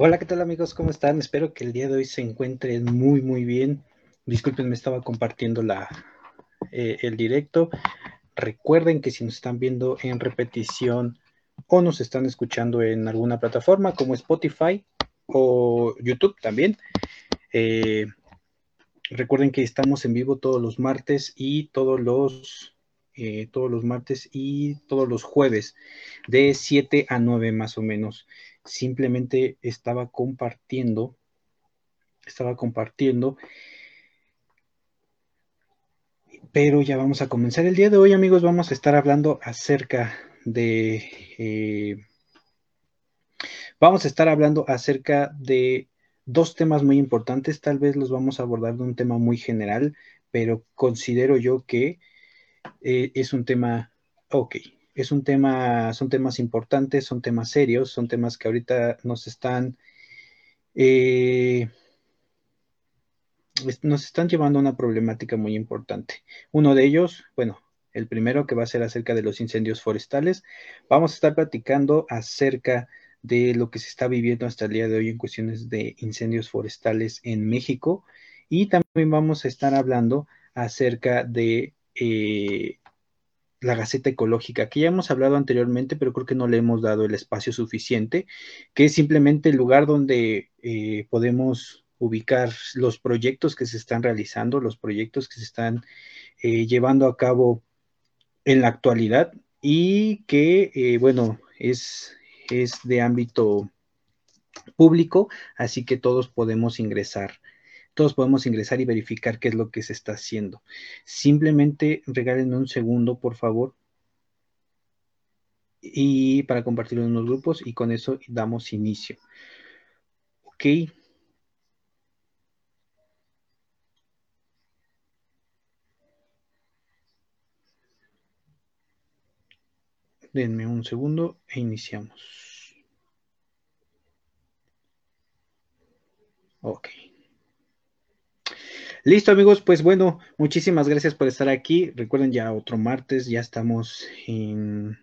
Hola, ¿qué tal amigos? ¿Cómo están? Espero que el día de hoy se encuentren muy, muy bien. Disculpen, me estaba compartiendo la, eh, el directo. Recuerden que si nos están viendo en repetición o nos están escuchando en alguna plataforma como Spotify o YouTube también, eh, recuerden que estamos en vivo todos los martes y todos los eh, todos los martes y todos los jueves de 7 a 9 más o menos simplemente estaba compartiendo, estaba compartiendo. Pero ya vamos a comenzar el día de hoy, amigos. Vamos a estar hablando acerca de... Eh, vamos a estar hablando acerca de dos temas muy importantes. Tal vez los vamos a abordar de un tema muy general, pero considero yo que eh, es un tema... Ok, es un tema, son temas importantes, son temas serios, son temas que ahorita nos están, eh, nos están llevando a una problemática muy importante. Uno de ellos, bueno, el primero que va a ser acerca de los incendios forestales. Vamos a estar platicando acerca de lo que se está viviendo hasta el día de hoy en cuestiones de incendios forestales en México y también vamos a estar hablando acerca de eh, la Gaceta Ecológica, que ya hemos hablado anteriormente, pero creo que no le hemos dado el espacio suficiente, que es simplemente el lugar donde eh, podemos ubicar los proyectos que se están realizando, los proyectos que se están eh, llevando a cabo en la actualidad y que, eh, bueno, es, es de ámbito público, así que todos podemos ingresar todos podemos ingresar y verificar qué es lo que se está haciendo. Simplemente regálenme un segundo, por favor. Y para compartirlo en los grupos y con eso damos inicio. Ok. Denme un segundo e iniciamos. Ok. Listo, amigos, pues bueno, muchísimas gracias por estar aquí. Recuerden ya otro martes, ya estamos en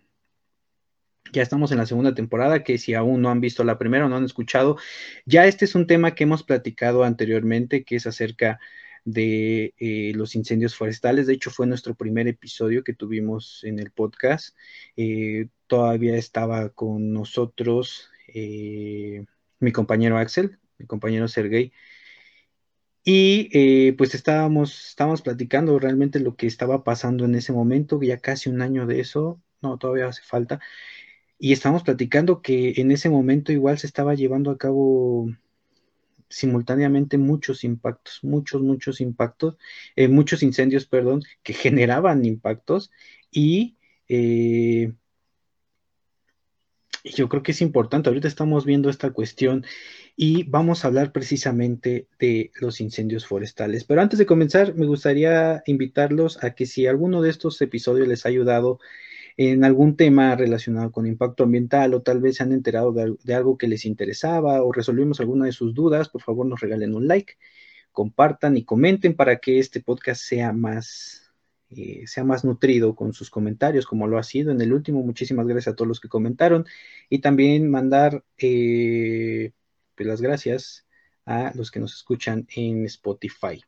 ya estamos en la segunda temporada, que si aún no han visto la primera o no han escuchado, ya este es un tema que hemos platicado anteriormente, que es acerca de eh, los incendios forestales. De hecho, fue nuestro primer episodio que tuvimos en el podcast. Eh, todavía estaba con nosotros eh, mi compañero Axel, mi compañero Sergey. Y eh, pues estábamos, estábamos platicando realmente lo que estaba pasando en ese momento, ya casi un año de eso, no, todavía hace falta. Y estábamos platicando que en ese momento igual se estaba llevando a cabo simultáneamente muchos impactos, muchos, muchos impactos, eh, muchos incendios, perdón, que generaban impactos y eh, yo creo que es importante, ahorita estamos viendo esta cuestión y vamos a hablar precisamente de los incendios forestales. Pero antes de comenzar, me gustaría invitarlos a que si alguno de estos episodios les ha ayudado en algún tema relacionado con impacto ambiental o tal vez se han enterado de, algo que les interesaba o resolvimos alguna de sus dudas, por favor nos regalen un like, compartan y comenten para que este podcast sea más eh, sea más nutrido con sus comentarios, como lo ha sido en el último. Muchísimas gracias a todos los que comentaron y también mandar eh, pues, las gracias a los que nos escuchan en Spotify.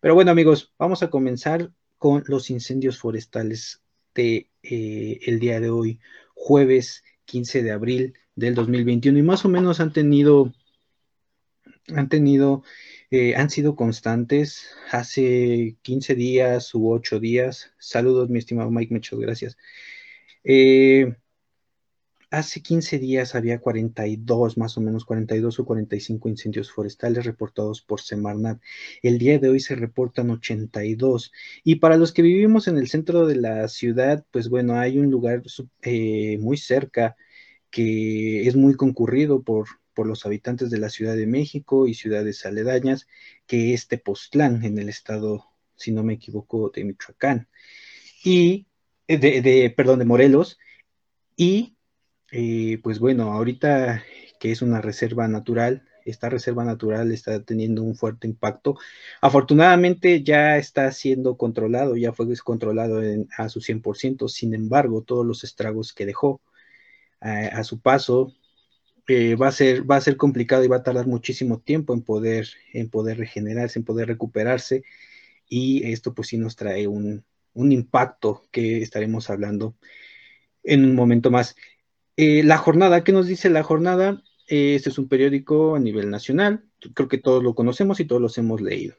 Pero bueno, amigos, vamos a comenzar con los incendios forestales de eh, el día de hoy, jueves 15 de abril del 2021 y más o menos han tenido han tenido eh, han sido constantes hace 15 días u 8 días. Saludos, mi estimado Mike, muchas gracias. Eh, hace 15 días había 42, más o menos 42 o 45 incendios forestales reportados por Semarnat. El día de hoy se reportan 82. Y para los que vivimos en el centro de la ciudad, pues bueno, hay un lugar eh, muy cerca que es muy concurrido por, por los habitantes de la Ciudad de México y ciudades aledañas, que es Tepoztlán, en el estado, si no me equivoco, de Michoacán. Y, eh, de, perdón, de Morelos. Y, eh, pues bueno, ahorita que es una reserva natural, esta reserva natural está teniendo un fuerte impacto. Afortunadamente ya está siendo controlado, ya fue descontrolado a su 100%, sin embargo, todos los estragos que dejó eh, a su paso eh, va, a ser, va a ser complicado y va a tardar muchísimo tiempo en poder, en poder regenerarse, en poder recuperarse. Y esto pues sí nos trae un, impacto que estaremos hablando en un momento más. Eh, la jornada, ¿qué nos dice la jornada? Eh, este es un periódico a nivel nacional, creo que todos lo conocemos y todos los hemos leído.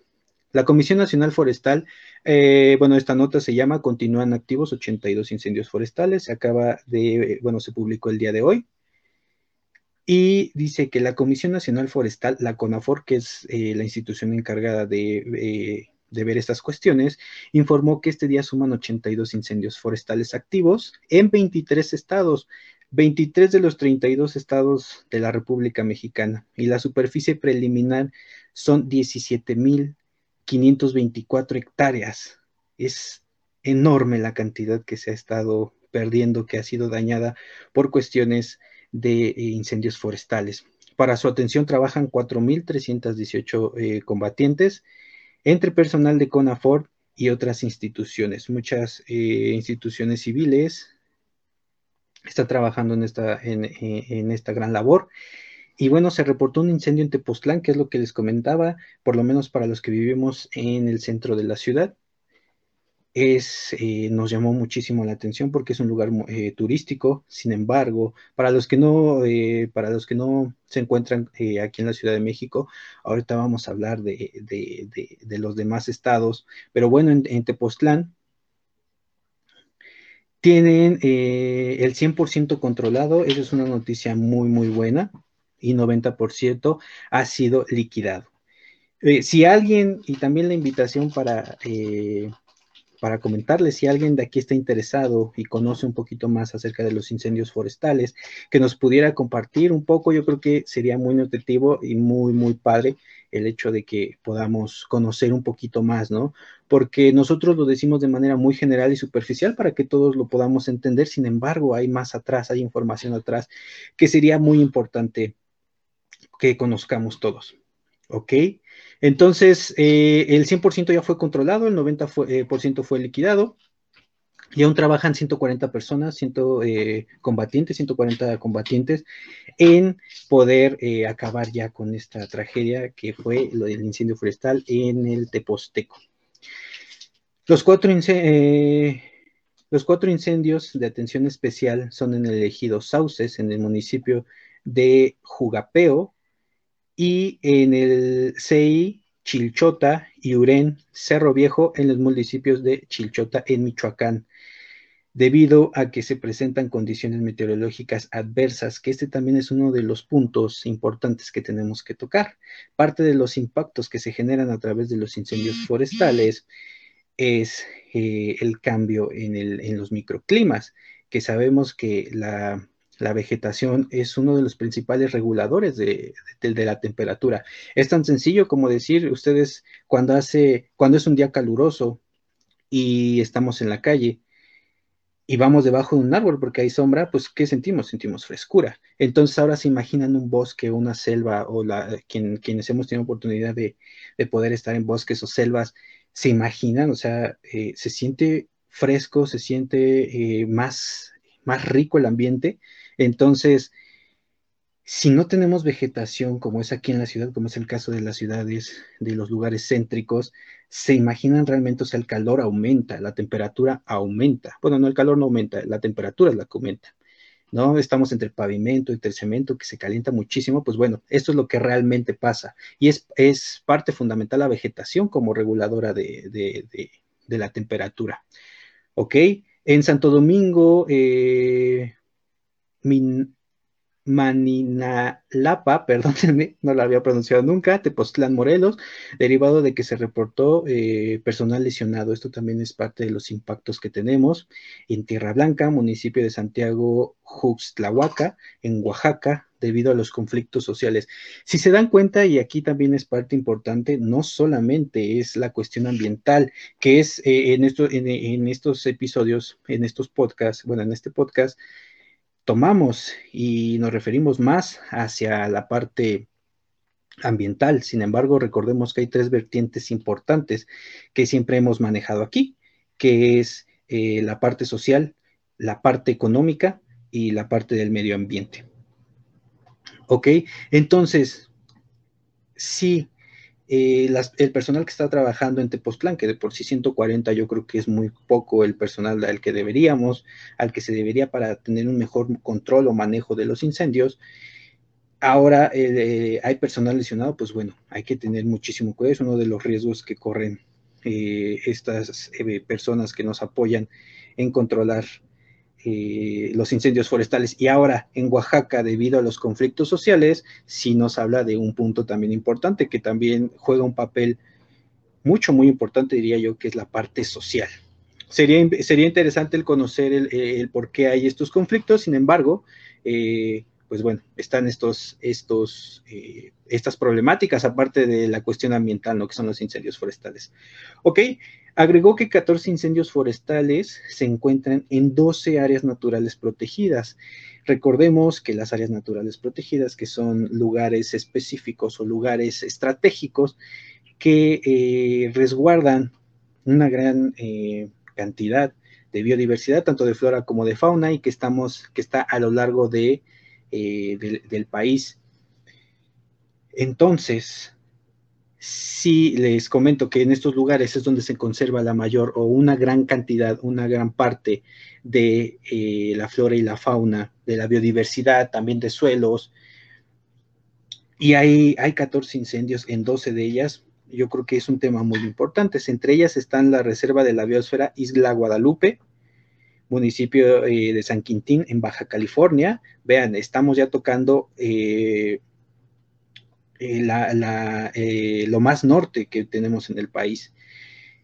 La Comisión Nacional Forestal, bueno, esta nota se llama Continúan activos 82 incendios forestales, se acaba de, bueno, se publicó el día de hoy, y dice que la Comisión Nacional Forestal, la CONAFOR, que es eh, la institución encargada eh, de, ver estas cuestiones, informó que este día suman 82 incendios forestales activos en 23 estados, 23 de los 32 estados de la República Mexicana, y la superficie preliminar son 17.524 hectáreas. Es enorme la cantidad que se ha estado perdiendo, que ha sido dañada por cuestiones de eh, incendios forestales. Para su atención trabajan 4.318 eh, combatientes entre personal de CONAFOR y otras instituciones. Muchas eh, instituciones civiles están trabajando en esta, en, esta gran labor. Y bueno, se reportó un incendio en Tepoztlán, que es lo que les comentaba, por lo menos para los que vivimos en el centro de la ciudad es, eh, nos llamó muchísimo la atención porque es un lugar eh, turístico. Sin embargo, para los que no, eh, para los que no se encuentran aquí en la Ciudad de México, ahorita vamos a hablar de, los demás estados. Pero bueno, en, en Tepoztlán tienen el 100% controlado. Esa es una noticia muy, muy buena. Y 90% ha sido liquidado. si alguien, y también la invitación para para comentarles si alguien de aquí está interesado y conoce un poquito más acerca de los incendios forestales, que nos pudiera compartir un poco, yo creo que sería muy nutritivo y muy, muy padre el hecho de que podamos conocer un poquito más, ¿no? Porque nosotros lo decimos de manera muy general y superficial para que todos lo podamos entender, sin embargo, hay más atrás, hay información atrás que sería muy importante que conozcamos todos, ¿ok? Entonces, eh, el 100% ya fue controlado, el 90% fue, liquidado. Y aún trabajan 140 personas, 100 eh, combatientes, 140 combatientes en poder eh, acabar ya con esta tragedia que fue lo del incendio forestal en el Teposteco. Los cuatro, los cuatro incendios de atención especial son en el ejido Sauces, en el municipio de Jugapeo, y en el CI Chilchota y Urén, Cerro Viejo, en los municipios de Chilchota, en Michoacán, debido a que se presentan condiciones meteorológicas adversas, que este también es uno de los puntos importantes que tenemos que tocar. Parte de los impactos que se generan a través de los incendios forestales es eh, el cambio en, en los microclimas, que sabemos que la la vegetación es uno de los principales reguladores de, la temperatura. Es tan sencillo como decir, ustedes cuando hace, cuando es un día caluroso y estamos en la calle y vamos debajo de un árbol porque hay sombra, pues ¿qué sentimos? Sentimos frescura. Entonces ahora se imaginan un bosque, una selva o la, quienes hemos tenido oportunidad de, poder estar en bosques o selvas, se imaginan, o sea, eh, se siente fresco, se siente eh, más, más rico el ambiente entonces, si no tenemos vegetación como es aquí en la ciudad, como es el caso de las ciudades, de los lugares céntricos, se imaginan realmente, o sea, el calor aumenta, la temperatura aumenta. Bueno, no, el calor no aumenta, la temperatura es la que aumenta. ¿no? Estamos entre el pavimento y el cemento que se calienta muchísimo, pues bueno, esto es lo que realmente pasa y es, es parte fundamental la vegetación como reguladora de, de, la temperatura. ¿Ok? En Santo Domingo, eh, Maninalapa, perdónenme, no la había pronunciado nunca, Tepoztlán, Morelos, derivado de que se reportó eh, personal lesionado. Esto también es parte de los impactos que tenemos en Tierra Blanca, municipio de Santiago Juxtlahuaca, en Oaxaca, debido a los conflictos sociales. Si se dan cuenta, y aquí también es parte importante, no solamente es la cuestión ambiental, que es eh, en estos episodios, en estos podcasts, bueno, en este podcast, tomamos y nos referimos más hacia la parte ambiental. Sin embargo, recordemos que hay tres vertientes importantes que siempre hemos manejado aquí, que es eh, la parte social, la parte económica y la parte del medio ambiente. ¿Ok? Entonces, sí, eh, el personal que está trabajando en Tepoztlán, que de por sí 140 yo creo que es muy poco el personal al que deberíamos, al que se debería para tener un mejor control o manejo de los incendios. Ahora eh, hay personal lesionado, pues bueno, hay que tener muchísimo cuidado, es uno de los riesgos que corren eh, estas personas que nos apoyan en controlar eh, los incendios forestales. Y ahora en Oaxaca, debido a los conflictos sociales, sí nos habla de un punto también importante que también juega un papel mucho, muy importante, diría yo, que es la parte social. Sería, sería interesante el conocer el, por qué hay estos conflictos, sin embargo, eh, pues bueno, están estos, estos, eh, estas problemáticas, aparte de la cuestión ambiental, ¿no? Que son los incendios forestales. Ok, Agregó que 14 incendios forestales se encuentran en 12 áreas naturales protegidas. Recordemos que las áreas naturales protegidas, que son lugares específicos o lugares estratégicos que eh, resguardan una gran eh, cantidad de biodiversidad, tanto de flora como de fauna, y que estamos, que está a lo largo de, eh, del país. Entonces, sí les comento que en estos lugares es donde se conserva la mayor o una gran cantidad, una gran parte de eh, la flora y la fauna, de la biodiversidad, también de suelos. Y hay, hay 14 incendios en 12 de ellas. Yo creo que es un tema muy importante. Entre ellas están la Reserva de la Biosfera Isla Guadalupe, municipio eh, de San Quintín, en Baja California. Vean, estamos ya tocando eh, eh, lo más norte que tenemos en el país.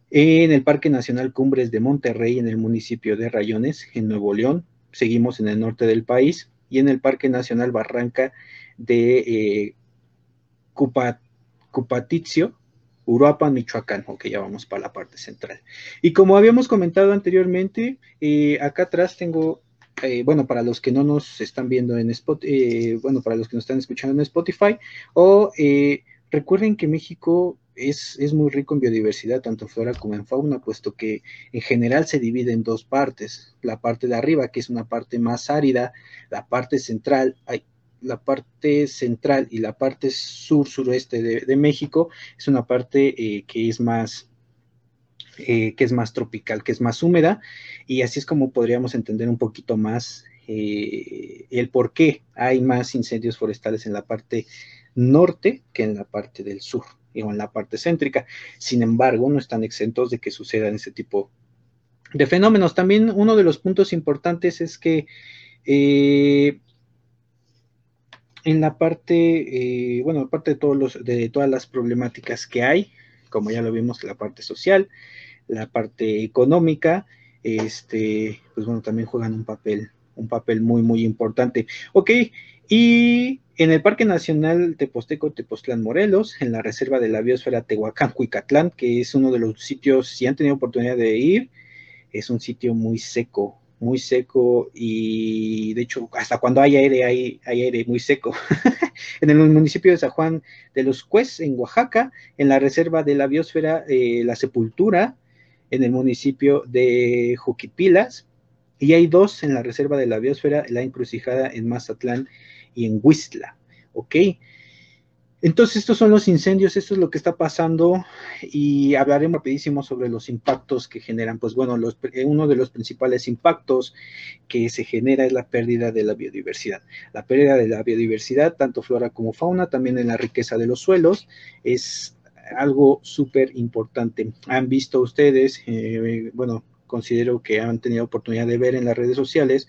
En el Parque Nacional Cumbres de Monterrey, en el municipio de Rayones, en Nuevo León, seguimos en el norte del país, y en el Parque Nacional Barranca de eh, Cupatizio, Uruapan, Michoacán, ok, ya vamos para la parte central. Y como habíamos comentado anteriormente, acá atrás tengo eh, bueno, para los que no nos están viendo en Spotify, eh, bueno, para los que nos están escuchando en Spotify, o eh, recuerden que México es, es, muy rico en biodiversidad, tanto flora como en fauna, puesto que en general se divide en dos partes. La parte de arriba, que es una parte más árida, la parte central, hay, la parte central y la parte sur-suroeste de, México es una parte que es más eh, que es más tropical, que es más húmeda, y así es como podríamos entender un poquito más eh, el por qué hay más incendios forestales en la parte norte que en la parte del sur o en la parte céntrica. Sin embargo, no están exentos de que sucedan ese tipo de fenómenos. También uno de los puntos importantes es que eh, en la parte, bueno, aparte de, todos los, de todas las problemáticas que hay, como ya lo vimos, la parte social, la parte económica, este, pues bueno, también juegan un papel, un papel muy, muy importante. Ok, y en el Parque Nacional Teposteco Tepoztlán Morelos, en la Reserva de la Biosfera Tehuacán Cuicatlán, que es uno de los sitios, si han tenido oportunidad de ir, es un sitio muy seco, muy seco y de hecho hasta cuando hay aire hay, aire muy seco. en el municipio de San Juan de los Cues, en Oaxaca, en la reserva de la biosfera eh, La Sepultura, en el municipio de Juquipilas, y hay dos en la reserva de la biosfera, la encrucijada en Mazatlán y en Huistla. ¿Ok? Entonces, estos son los incendios, esto es lo que está pasando y hablaremos rapidísimo sobre los impactos que generan. Pues bueno, eh, uno de los principales impactos que se genera es la pérdida de la biodiversidad. La pérdida de la biodiversidad, tanto flora como fauna, también en la riqueza de los suelos, es algo súper importante. Han visto ustedes, eh, bueno, considero que han tenido oportunidad de ver en las redes sociales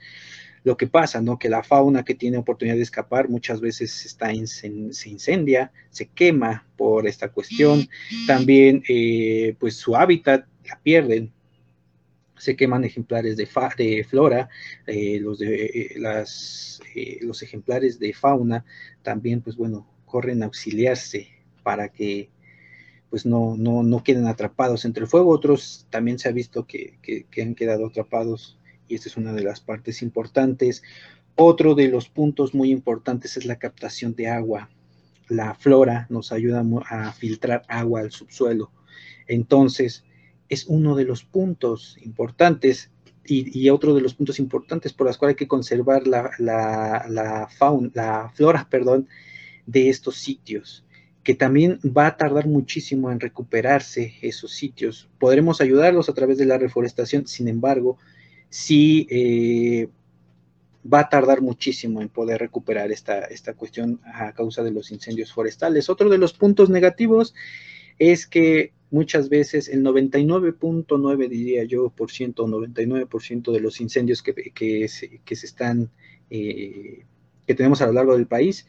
lo que pasa, ¿no? Que la fauna que tiene oportunidad de escapar muchas veces está se incendia, se quema por esta cuestión. También, eh, pues su hábitat la pierden. Se queman ejemplares de, de flora, eh, los, de, eh, las, los ejemplares de fauna también, pues bueno, corren a auxiliarse para que pues no, no, no queden atrapados entre el fuego. Otros también se ha visto que, que han quedado atrapados y esta es una de las partes importantes. Otro de los puntos muy importantes es la captación de agua. La flora nos ayuda a filtrar agua al subsuelo. Entonces, es uno de los puntos importantes y, otro de los puntos importantes por los cuales hay que conservar la, la, fauna, la flora perdón, de estos sitios, que también va a tardar muchísimo en recuperarse esos sitios. Podremos ayudarlos a través de la reforestación, sin embargo, sí eh, va a tardar muchísimo en poder recuperar esta, esta cuestión a causa de los incendios forestales. Otro de los puntos negativos es que muchas veces el 99.9 diría yo por ciento, 99% de los incendios que, que, se, que se están eh, que tenemos a lo largo del país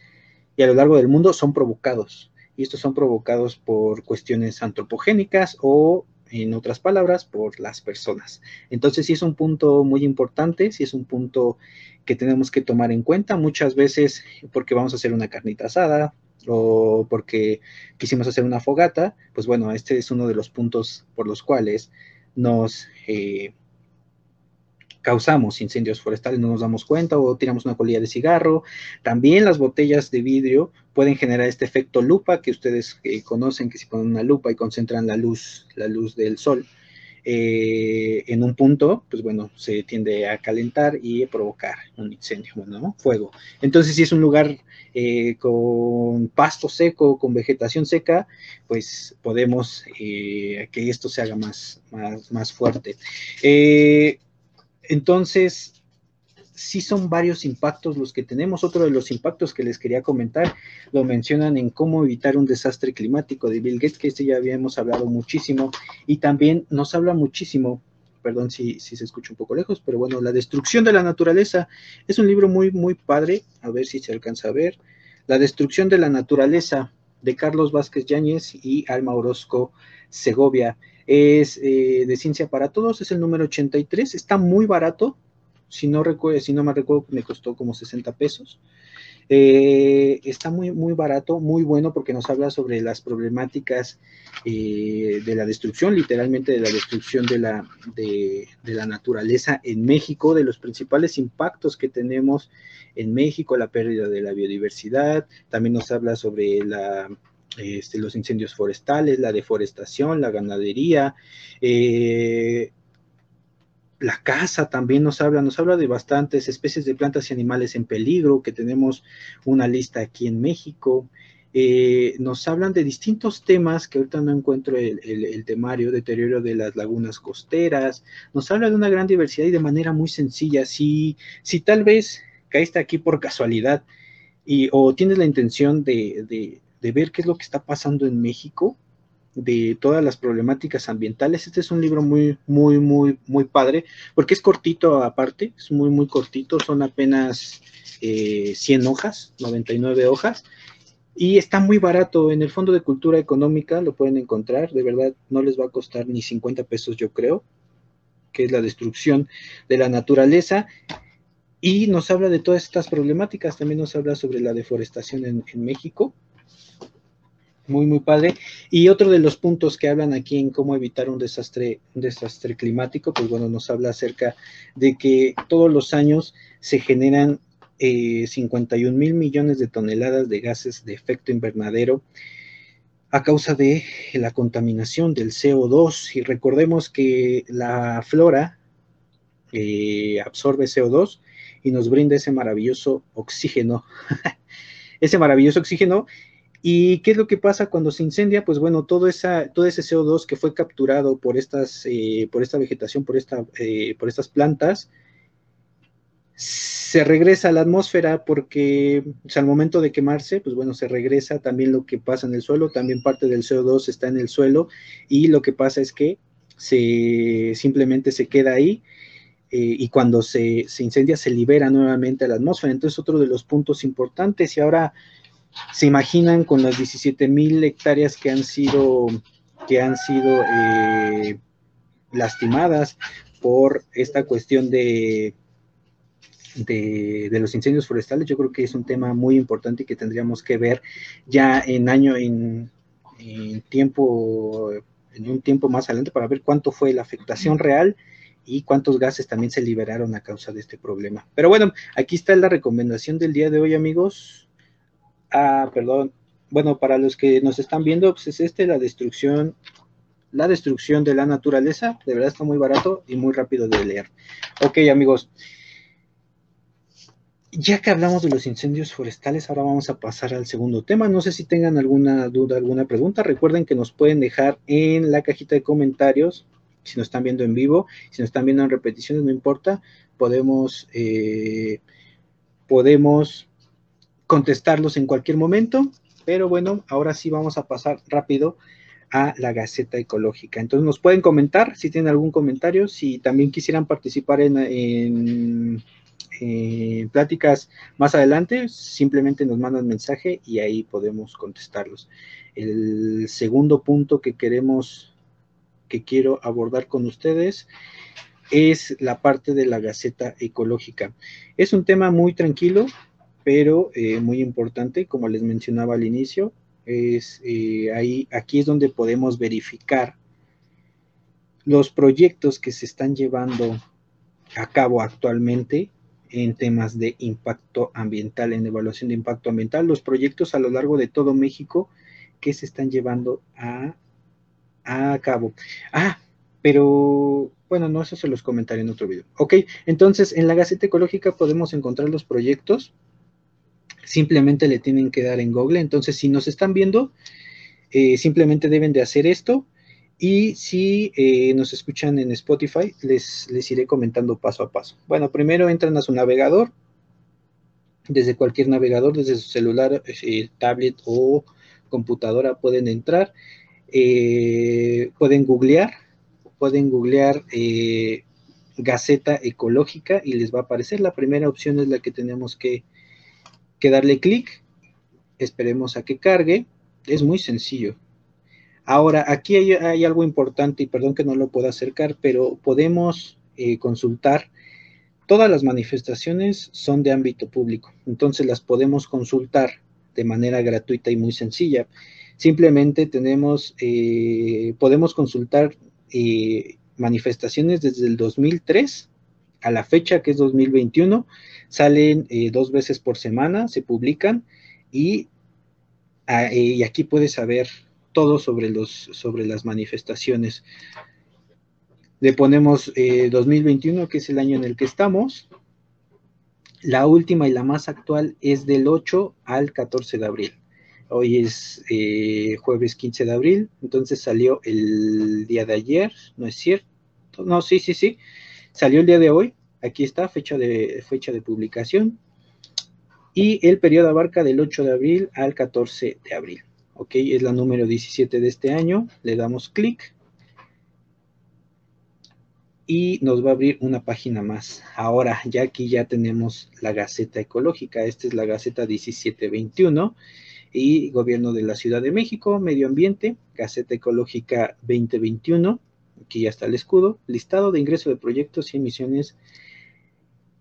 y a lo largo del mundo son provocados y estos son provocados por cuestiones antropogénicas o en otras palabras, por las personas. Entonces, sí es un punto muy importante, sí es un punto que tenemos que tomar en cuenta. Muchas veces porque vamos a hacer una carnita asada o porque quisimos hacer una fogata, pues bueno, este es uno de los puntos por los cuales nos... Eh, causamos incendios forestales, no nos damos cuenta o tiramos una colilla de cigarro. También las botellas de vidrio pueden generar este efecto lupa que ustedes eh, conocen, que si ponen una lupa y concentran la luz, la luz del sol eh, en un punto, pues bueno, se tiende a calentar y provocar un incendio, bueno, fuego. Entonces, si es un lugar eh, con pasto seco, con vegetación seca, pues podemos que esto se haga más, más, más fuerte. Entonces, sí son varios impactos los que tenemos. Otro de los impactos que les quería comentar lo mencionan en cómo evitar un desastre climático de Bill Gates, que este ya habíamos hablado muchísimo, y también nos habla muchísimo, perdón si, si se escucha un poco lejos, pero bueno, La destrucción de la naturaleza es un libro muy, muy padre, a ver si se alcanza a ver. La destrucción de la naturaleza de Carlos Vázquez Yáñez y Alma Orozco Segovia es eh, de Ciencia para Todos, es el número 83, está muy barato, si no, si no me recuerdo, me costó como 60 pesos. Eh, está muy, muy barato, muy bueno porque nos habla sobre las problemáticas eh, de la destrucción, literalmente de la destrucción de la, de, la naturaleza en México, de los principales impactos que tenemos en México, la pérdida de la biodiversidad, también nos habla sobre la este, los incendios forestales, la deforestación, la ganadería, eh, la caza también nos habla, nos habla de bastantes especies de plantas y animales en peligro, que tenemos una lista aquí en México. Eh, nos hablan de distintos temas que ahorita no encuentro el, temario, deterioro de las lagunas costeras, nos habla de una gran diversidad y de manera muy sencilla. Si, si tal vez caíste aquí por casualidad y, o tienes la intención de, de ver qué es lo que está pasando en México, de todas las problemáticas ambientales. Este es un libro muy, muy, muy, muy padre, porque es cortito aparte, es muy, muy cortito, son apenas 100 eh, hojas, 99 hojas, y está muy barato. En el Fondo de Cultura Económica lo pueden encontrar, de verdad no les va a costar ni 50 pesos, yo creo, que es la destrucción de la naturaleza. Y nos habla de todas estas problemáticas, también nos habla sobre la deforestación en México, muy, muy padre. Y otro de los puntos que hablan aquí en cómo evitar un desastre, un desastre climático, pues bueno, nos habla acerca de que todos los años se generan 51 eh, mil millones de toneladas de gases de efecto invernadero a causa de la contaminación del CO2. Y recordemos que la flora eh, absorbe CO2 y nos brinda ese maravilloso oxígeno. ese maravilloso oxígeno ¿Y qué es lo que pasa cuando se incendia? Pues bueno, todo, esa, todo ese CO2 que fue capturado por, estas, eh, por esta vegetación, por, esta, eh, por estas plantas, se regresa a la atmósfera porque al momento de quemarse, pues bueno, se regresa también lo que pasa en el suelo, también parte del CO2 está en el suelo y lo que pasa es que se simplemente se queda ahí eh, y cuando se, se, incendia se libera nuevamente a la atmósfera. Entonces, otro de los puntos importantes. Y ahora se imaginan con las 17 mil hectáreas que han sido, que han sido eh, lastimadas por esta cuestión de, de, los incendios forestales, yo creo que es un tema muy importante que tendríamos que ver ya en año, en, en tiempo, en un tiempo más adelante para ver cuánto fue la afectación real y cuántos gases también se liberaron a causa de este problema. Pero bueno, aquí está la recomendación del día de hoy, amigos. Ah, perdón. Bueno, para los que nos están viendo, pues es este, la destrucción, la destrucción de la naturaleza. De verdad está muy barato y muy rápido de leer. Ok, amigos. Ya que hablamos de los incendios forestales, ahora vamos a pasar al segundo tema. No sé si tengan alguna duda, alguna pregunta. Recuerden que nos pueden dejar en la cajita de comentarios si nos están viendo en vivo, si nos están viendo en repeticiones, no importa, podemos, eh, podemos contestarlos en cualquier momento, pero bueno, ahora sí vamos a pasar rápido a la Gaceta Ecológica. Entonces nos pueden comentar si tienen algún comentario, si también quisieran participar en, en pláticas más adelante, simplemente nos mandan mensaje y ahí podemos contestarlos. El segundo punto que queremos que quiero abordar con ustedes es la parte de la Gaceta Ecológica. Es un tema muy tranquilo, pero eh, muy importante, como les mencionaba al inicio, es eh, ahí, aquí es donde podemos verificar los proyectos que se están llevando a cabo actualmente en temas de impacto ambiental, en evaluación de impacto ambiental, los proyectos a lo largo de todo México que se están llevando a a cabo. Ah, pero bueno, no, eso se los comentaré en otro video. Ok, entonces en la Gaceta Ecológica podemos encontrar los proyectos. Simplemente le tienen que dar en Google. Entonces, si nos están viendo, eh, simplemente deben de hacer esto. Y si eh, nos escuchan en Spotify, les, les iré comentando paso a paso. Bueno, primero entran a su navegador. Desde cualquier navegador, desde su celular, eh, tablet o computadora pueden entrar pueden googlear, pueden googlear Gaceta Ecológica y les va a aparecer. La primera opción es la que tenemos que, darle clic. Esperemos a que cargue. Es muy sencillo. Ahora, aquí hay, algo importante y perdón que no lo pueda acercar, pero podemos eh, consultar. Todas las manifestaciones son de ámbito público, entonces las podemos consultar de manera gratuita y muy sencilla. Simplemente tenemos, eh, podemos consultar eh, manifestaciones desde el 2003 a la fecha que es 2021. Salen eh, dos veces por semana, se publican y, ah, y aquí puedes saber todo sobre, los, sobre las manifestaciones. Le ponemos 2021, que es el año en el que estamos. La última y la más actual es del 8 al 14 de abril. Hoy es eh, jueves 15 de abril, entonces salió el día de ayer, ¿no es cierto? No, sí, sí, sí. Salió el día de hoy, aquí está, fecha de, fecha de publicación. Y el periodo abarca del 8 de abril al 14 de abril. Ok, es la número 17 de este año. Le damos clic. Y nos va a abrir una página más. Ahora, ya aquí ya tenemos la Gaceta Ecológica. Esta es la Gaceta 1721 y Gobierno de la Ciudad de México, Medio Ambiente, Gaceta Ecológica 2021, aquí ya está el escudo, listado de ingreso de proyectos y emisiones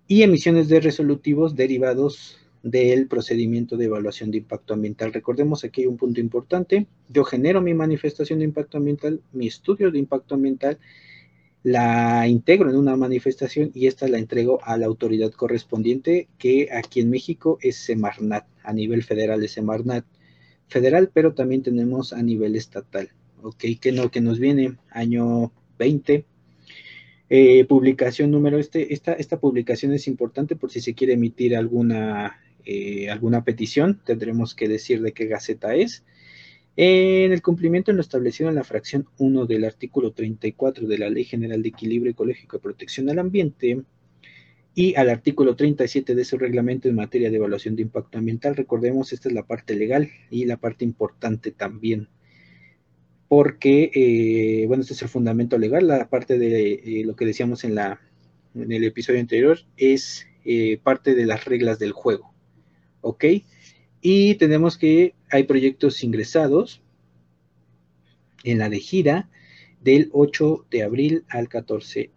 y emisiones de resolutivos derivados del procedimiento de evaluación de impacto ambiental. Recordemos aquí un punto importante, yo genero mi manifestación de impacto ambiental, mi estudio de impacto ambiental, la integro en una manifestación y esta la entrego a la autoridad correspondiente que aquí en México es Semarnat, a nivel federal es Semarnat federal, pero también tenemos a nivel estatal, ok, que no, que nos viene año 20, eh, publicación número este, esta, esta publicación es importante por si se quiere emitir alguna, eh, alguna petición, tendremos que decir de qué gaceta es, en el cumplimiento en lo establecido en la fracción 1 del artículo 34 de la Ley General de Equilibrio Ecológico y Protección al Ambiente y al artículo 37 de su reglamento en materia de evaluación de impacto ambiental, recordemos, esta es la parte legal y la parte importante también, porque, eh, bueno, este es el fundamento legal, la parte de eh, lo que decíamos en la, en el episodio anterior, es eh, parte de las reglas del juego. ¿Ok? Y tenemos que hay proyectos ingresados en la de gira del 8 de abril al 14,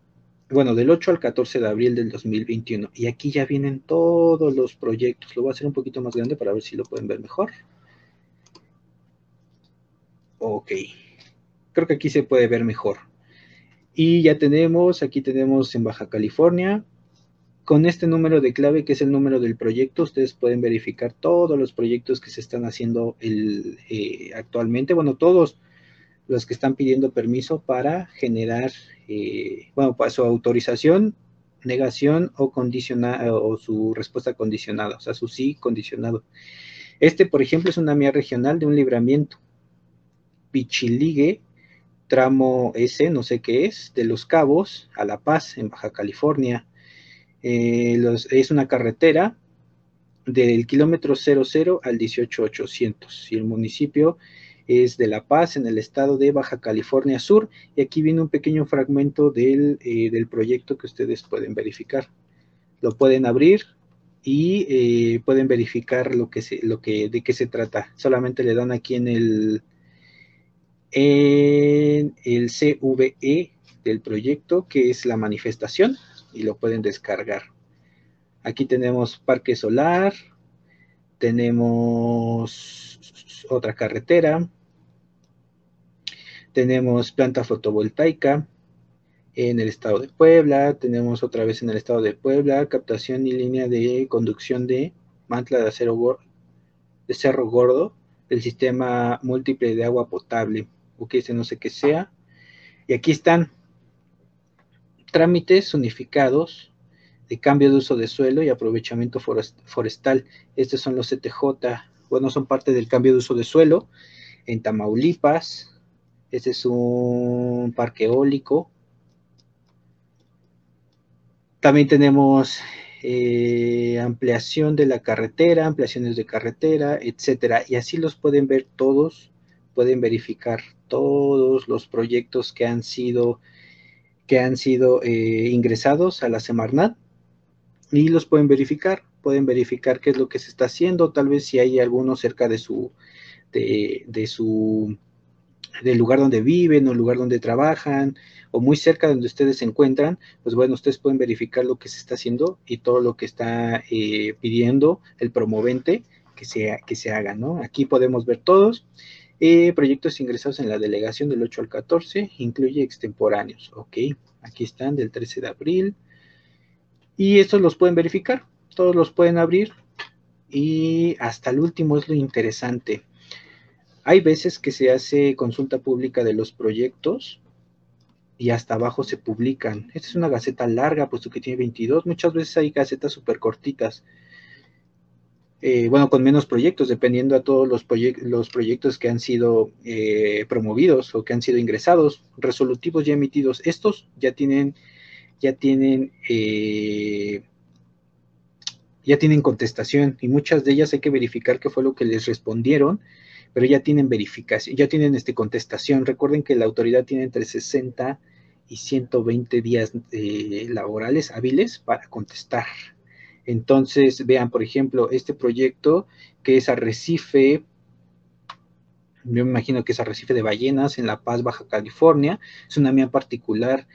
bueno, del 8 al 14 de abril del 2021. Y aquí ya vienen todos los proyectos. Lo voy a hacer un poquito más grande para ver si lo pueden ver mejor. Ok. Creo que aquí se puede ver mejor. Y ya tenemos, aquí tenemos en Baja California, con este número de clave, que es el número del proyecto, ustedes pueden verificar todos los proyectos que se están haciendo el, eh, actualmente. Bueno, todos los que están pidiendo permiso para generar, eh, bueno, para su autorización, negación o, condicionada, o su respuesta condicionada, o sea, su sí condicionado. Este, por ejemplo, es una mía regional de un libramiento. Pichiligue tramo S, no sé qué es, de Los Cabos a La Paz, en Baja California. Eh, es una carretera del kilómetro 00 al 18800 y el municipio es de La Paz en el estado de Baja California Sur y aquí viene un pequeño fragmento del, eh, del proyecto que ustedes pueden verificar. Lo pueden abrir y eh, pueden verificar lo que se, lo que, de qué se trata. Solamente le dan aquí en el, en el CVE del proyecto, que es la manifestación, y lo pueden descargar. Aquí tenemos parque solar, tenemos otra carretera, tenemos planta fotovoltaica en el estado de Puebla, tenemos otra vez en el estado de Puebla captación y línea de conducción de mantla de acero de cerro gordo del sistema múltiple de agua potable o que ese no sé qué sea. Y aquí están trámites unificados de cambio de uso de suelo y aprovechamiento forestal. Estos son los CTJ, bueno, son parte del cambio de uso de suelo en Tamaulipas. Este es un parque eólico. También tenemos eh, ampliación de la carretera, ampliaciones de carretera, etcétera. Y así los pueden ver todos, pueden verificar todos los proyectos que han sido, que han sido eh, ingresados a la Semarnat y los pueden verificar, pueden verificar qué es lo que se está haciendo, tal vez si hay alguno cerca de su, de, su, del lugar donde viven o el lugar donde trabajan o muy cerca de donde ustedes se encuentran, pues bueno, ustedes pueden verificar lo que se está haciendo y todo lo que está eh, pidiendo el promovente que se, que se haga, ¿no? Aquí podemos ver todos eh, proyectos ingresados en la delegación del 8 al 14, incluye extemporáneos. Ok, aquí están del 13 de abril. Y estos los pueden verificar, todos los pueden abrir. Y hasta el último es lo interesante. Hay veces que se hace consulta pública de los proyectos y hasta abajo se publican. Esta es una gaceta larga, puesto que tiene 22. Muchas veces hay gacetas súper cortitas. Eh, bueno, con menos proyectos, dependiendo a todos los, los proyectos que han sido eh, promovidos o que han sido ingresados, resolutivos ya emitidos. Estos ya tienen, ya tienen, eh, ya tienen contestación y muchas de ellas hay que verificar qué fue lo que les respondieron, pero ya tienen verificación, ya tienen este, contestación. Recuerden que la autoridad tiene entre 60 y 120 días laborales hábiles para contestar. Entonces, vean, por ejemplo, este proyecto que es Arrecife, yo me imagino que es Arrecife de Ballenas en La Paz, Baja California, es una mía particular,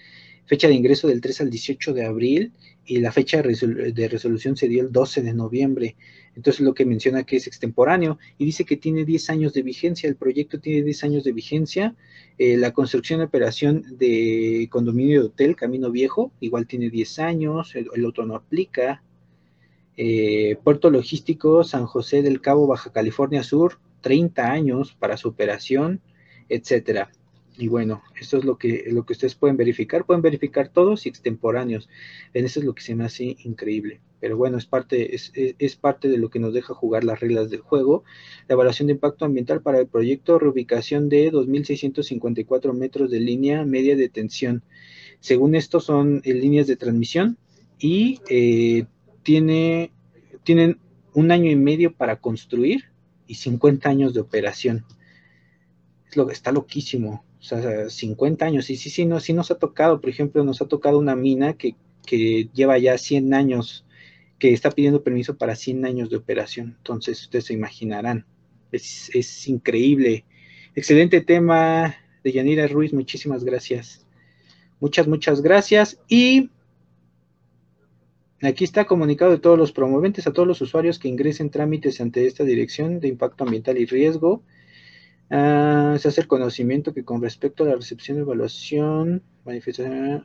fecha de ingreso del 3 al 18 de abril y la fecha de resolución se dio el 12 de noviembre. Entonces lo que menciona que es extemporáneo y dice que tiene 10 años de vigencia, el proyecto tiene 10 años de vigencia, eh, la construcción y operación de condominio de hotel Camino Viejo igual tiene 10 años, el otro no aplica, eh, Puerto Logístico San José del Cabo, Baja California Sur, 30 años para su operación, etcétera. Y bueno, esto es lo que, lo que ustedes pueden verificar. Pueden verificar todos y extemporáneos. En eso es lo que se me hace increíble. Pero bueno, es parte, es, es, parte de lo que nos deja jugar las reglas del juego. La evaluación de impacto ambiental para el proyecto, reubicación de 2.654 metros de línea media de tensión. Según esto, son eh, líneas de transmisión y eh, tiene, tienen un año y medio para construir y 50 años de operación. Es lo, está loquísimo. O sea, 50 años. Y sí, sí, no, sí nos ha tocado, por ejemplo, nos ha tocado una mina que que lleva ya 100 años, que está pidiendo permiso para 100 años de operación. Entonces, ustedes se imaginarán, es, es increíble. Excelente tema de Yanira Ruiz, muchísimas gracias. Muchas, muchas gracias. Y Aquí está comunicado de todos los promoventes a todos los usuarios que ingresen trámites ante esta dirección de impacto ambiental y riesgo. Ah, se hace el conocimiento que con respecto a la recepción, evaluación, manifestación,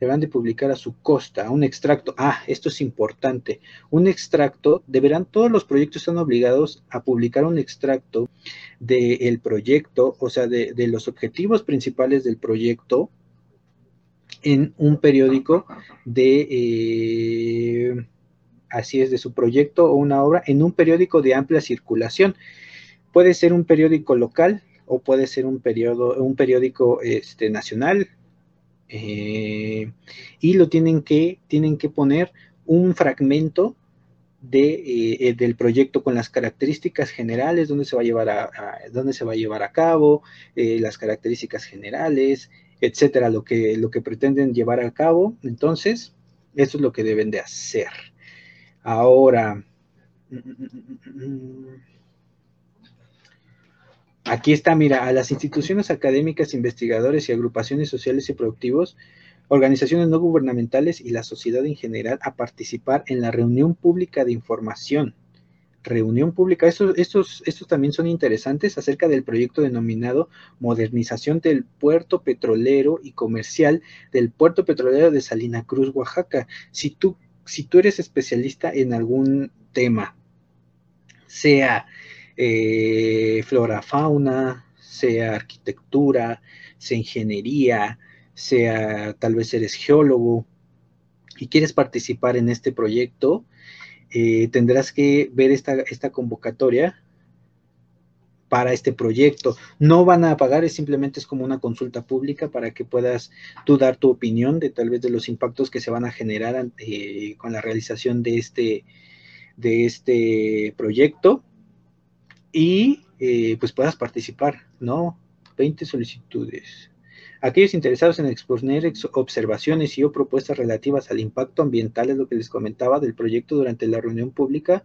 deberán de publicar a su costa un extracto. Ah, esto es importante. Un extracto, deberán, todos los proyectos están obligados a publicar un extracto del proyecto, o sea, de, de los objetivos principales del proyecto, en un periódico de, eh, así es, de su proyecto o una obra, en un periódico de amplia circulación. Puede ser un periódico local o puede ser un, un periódico este, nacional. Eh, y lo tienen que, tienen que poner un fragmento de, eh, del proyecto con las características generales, dónde se va a llevar a, dónde se va a llevar a cabo, las características generales, etcétera, lo que, lo que pretenden llevar a cabo. Entonces, eso es lo que deben de hacer. Ahora, aquí está, mira, a las instituciones académicas, investigadores y agrupaciones sociales y productivos, organizaciones no gubernamentales y la sociedad en general a participar en la reunión pública de información reunión pública. Estos, estos, estos también son interesantes acerca del proyecto denominado Modernización del Puerto Petrolero y Comercial del Puerto Petrolero de Salina Cruz, Oaxaca. Si tú, si tú eres especialista en algún tema, sea eh, flora, fauna, sea arquitectura, sea ingeniería, sea tal vez eres geólogo y quieres participar en este proyecto, eh, tendrás que ver esta, esta convocatoria para este proyecto. No van a pagar, es simplemente es como una consulta pública para que puedas tú dar tu opinión de tal vez de los impactos que se van a generar eh, con la realización de este, de este proyecto y eh, pues puedas participar, ¿no? 20 solicitudes. Aquellos interesados en exponer observaciones y o propuestas relativas al impacto ambiental, es lo que les comentaba del proyecto durante la reunión pública,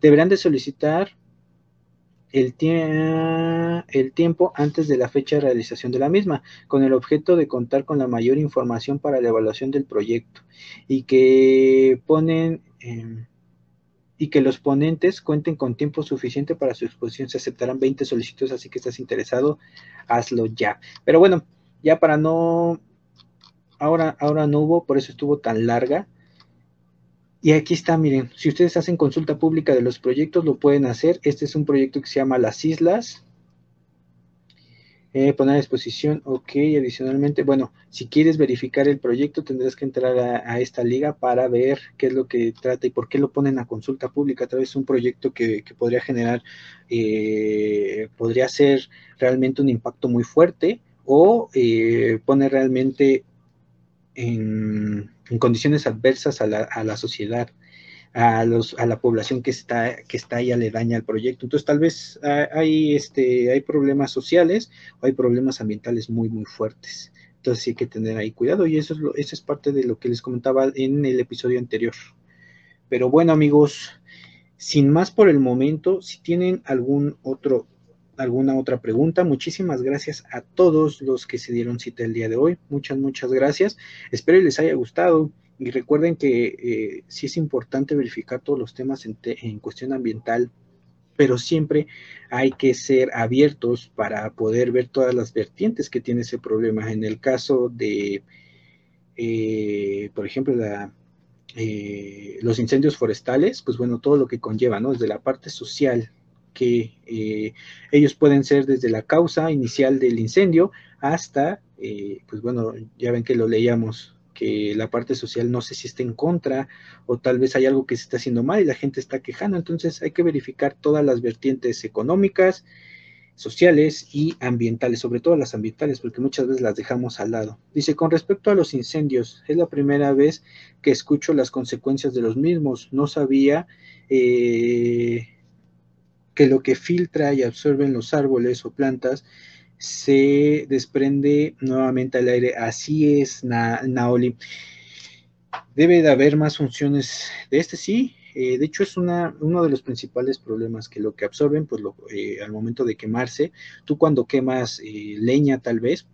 deberán de solicitar el, tiempo antes de la fecha de realización de la misma, con el objeto de contar con la mayor información para la evaluación del proyecto y que ponen em, y que los ponentes cuenten con tiempo suficiente para su exposición. Se aceptarán 20 solicitudes, así que estás interesado, hazlo ya. Pero bueno, ya para no, ahora, ahora no hubo, por eso estuvo tan larga. Y aquí está, miren, si ustedes hacen consulta pública de los proyectos, lo pueden hacer. Este es un proyecto que se llama Las Islas. Eh, poner a disposición, ok, adicionalmente, bueno, si quieres verificar el proyecto, tendrás que entrar a, esta liga para ver qué es lo que trata y por qué lo ponen a consulta pública. A través de un proyecto que, podría generar, eh, podría ser realmente un impacto muy fuerte o eh, pone realmente en, condiciones adversas a la, sociedad, a, los, a la población que está, que está ahí aledaña al proyecto. Entonces, tal vez hay, este, hay problemas sociales o hay problemas ambientales muy, muy fuertes. Entonces, sí hay que tener ahí cuidado y eso es, lo, eso es parte de lo que les comentaba en el episodio anterior. Pero bueno, amigos, sin más por el momento, si tienen algún otro alguna otra pregunta. Muchísimas gracias a todos los que se dieron cita el día de hoy. Muchas, muchas gracias. Espero les haya gustado. Y recuerden que eh, sí es importante verificar todos los temas en, cuestión ambiental, pero siempre hay que ser abiertos para poder ver todas las vertientes que tiene ese problema. En el caso de, eh, por ejemplo, eh, los incendios forestales, pues bueno, todo lo que conlleva, ¿no? Desde la parte social, que eh, ellos pueden ser desde la causa inicial del incendio hasta, eh, pues bueno, ya ven que lo leíamos, que la parte social no sé si está en contra o tal vez hay algo que se está haciendo mal y la gente está quejando, entonces hay que verificar todas las vertientes económicas, sociales y ambientales, sobre todo las ambientales, porque muchas veces las dejamos al lado. Dice, con respecto a los incendios, es la primera vez que escucho las consecuencias de los mismos. No sabía eh, que lo que filtra y absorben los árboles o plantas se desprende nuevamente al aire. Así es, Naoli. Debe de haber más funciones de este, sí. Eh, de hecho, es una, uno de los principales problemas que lo que absorben, pues eh, al momento de quemarse, tú cuando quemas eh, leña tal vez,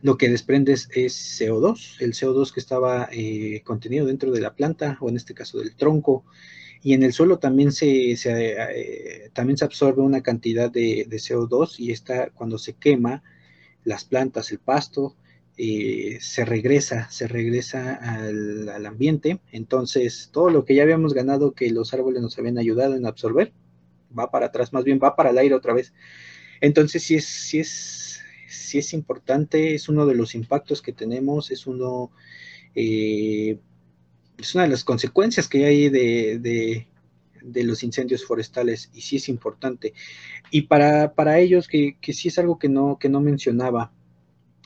lo que desprendes es CO2, el CO2 que estaba contenido dentro de la planta o en este caso del tronco y en el suelo también se, eh, también se absorbe una cantidad de, CO2 y esta cuando se quema las plantas, el pasto, eh, se regresa, se regresa al, ambiente. Entonces, todo lo que ya habíamos ganado que los árboles nos habían ayudado en absorber, va para atrás, más bien va para el aire otra vez. Entonces, sí es, sí es, sí es importante, es uno de los impactos que tenemos, es uno eh, es una de las consecuencias que hay de, los incendios forestales y sí es importante. Y para, ellos, que, sí es algo que no, que no mencionaba,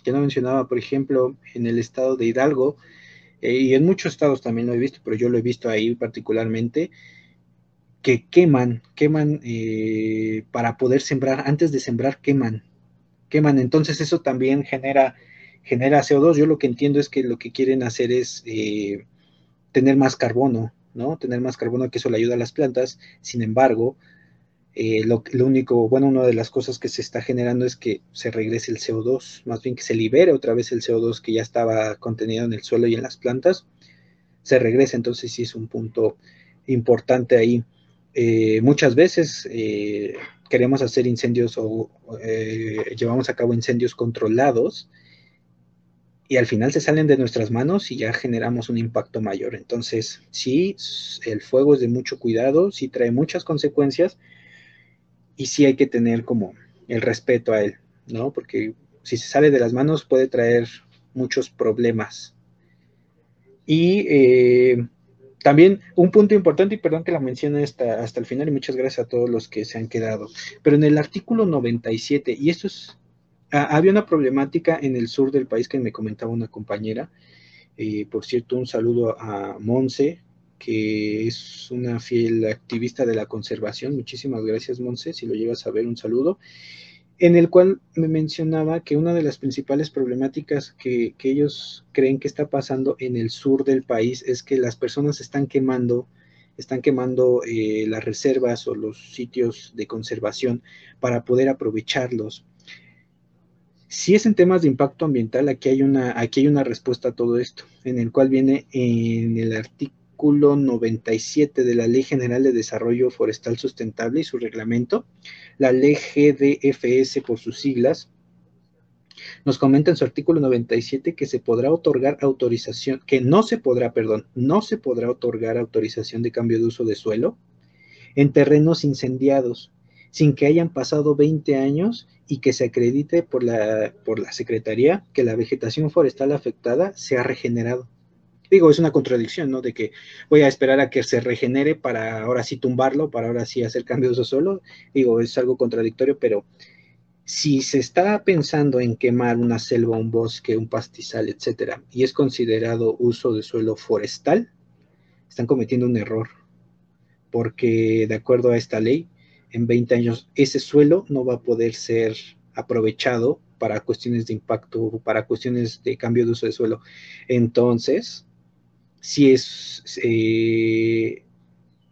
que no mencionaba, por ejemplo, en el estado de Hidalgo, eh, y en muchos estados también lo he visto, pero yo lo he visto ahí particularmente, que queman, queman eh, para poder sembrar, antes de sembrar queman, queman, entonces eso también genera, genera CO2. Yo lo que entiendo es que lo que quieren hacer es eh, tener más carbono, ¿no? Tener más carbono que eso le ayuda a las plantas. Sin embargo, eh, lo, único, bueno, una de las cosas que se está generando es que se regrese el CO2, más bien que se libere otra vez el CO2 que ya estaba contenido en el suelo y en las plantas, se regresa. Entonces sí es un punto importante ahí. Eh, muchas veces eh, queremos hacer incendios o llevamos a cabo incendios controlados y al final se salen de nuestras manos y ya generamos un impacto mayor. Entonces, sí, el fuego es de mucho cuidado, sí trae muchas consecuencias y sí hay que tener como el respeto a él, ¿no? Porque si se sale de las manos puede traer muchos problemas. Y eh, también un punto importante, y perdón que la mencione hasta, hasta el final, y muchas gracias a todos los que se han quedado, pero en el artículo 97, y esto es Ah, había una problemática en el sur del país que me comentaba una compañera. Eh, por cierto, un saludo a Monse, que es una fiel activista de la conservación. Muchísimas gracias, Monse, si lo llegas a ver, un saludo. En el cual me mencionaba que una de las principales problemáticas que, ellos creen que está pasando en el sur del país es que las personas están quemando están quemando eh, las reservas o los sitios de conservación para poder aprovecharlos. Si es en temas de impacto ambiental, aquí hay una, aquí hay una respuesta a todo esto, en el cual viene en el artículo 97 de la Ley General de Desarrollo Forestal Sustentable y su reglamento, la ley GDFS por sus siglas, nos comenta en su artículo 97 que se podrá otorgar autorización, que no se podrá, perdón, no se podrá otorgar autorización de cambio de uso de suelo en terrenos incendiados sin que hayan pasado 20 años y que se acredite por la, por la Secretaría que la vegetación forestal afectada se ha regenerado. Digo, es una contradicción, ¿no? De que voy a esperar a que se regenere para ahora sí tumbarlo, para ahora sí hacer cambios de suelo. Digo, es algo contradictorio, pero si se está pensando en quemar una selva, un bosque, un pastizal, etcétera, y es considerado uso de suelo forestal, están cometiendo un error, porque de acuerdo a esta ley, en 20 años ese suelo no va a poder ser aprovechado para cuestiones de impacto, para cuestiones de cambio de uso de suelo. Entonces, si es, eh,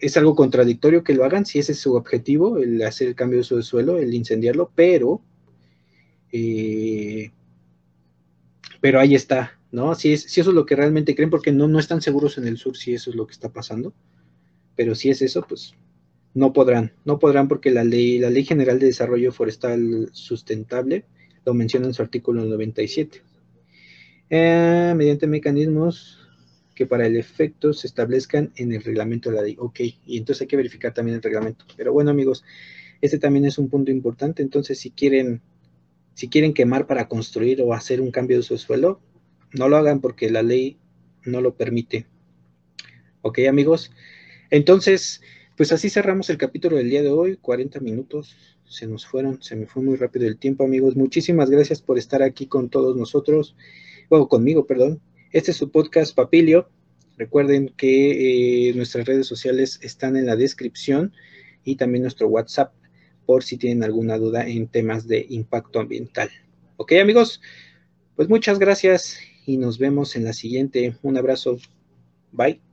es algo contradictorio que lo hagan, si ese es su objetivo, el hacer el cambio de uso de suelo, el incendiarlo, pero, eh, pero ahí está, ¿no? Si, es, si eso es lo que realmente creen, porque no, no están seguros en el sur si eso es lo que está pasando, pero si es eso, pues no podrán, no podrán porque la ley, la Ley General de Desarrollo Forestal Sustentable lo menciona en su artículo 97. Eh, mediante mecanismos que para el efecto se establezcan en el reglamento de la ley. Ok, y entonces hay que verificar también el reglamento. Pero bueno, amigos, este también es un punto importante. Entonces, si quieren, si quieren quemar para construir o hacer un cambio de su suelo, no lo hagan porque la ley no lo permite. Ok, amigos. Entonces, pues así cerramos el capítulo del día de hoy, 40 minutos se nos fueron, se me fue muy rápido el tiempo, amigos. Muchísimas gracias por estar aquí con todos nosotros, o conmigo, perdón. Este es su podcast Papilio. Recuerden que eh, nuestras redes sociales están en la descripción y también nuestro WhatsApp por si tienen alguna duda en temas de impacto ambiental. Ok, amigos, pues muchas gracias y nos vemos en la siguiente. Un abrazo. Bye.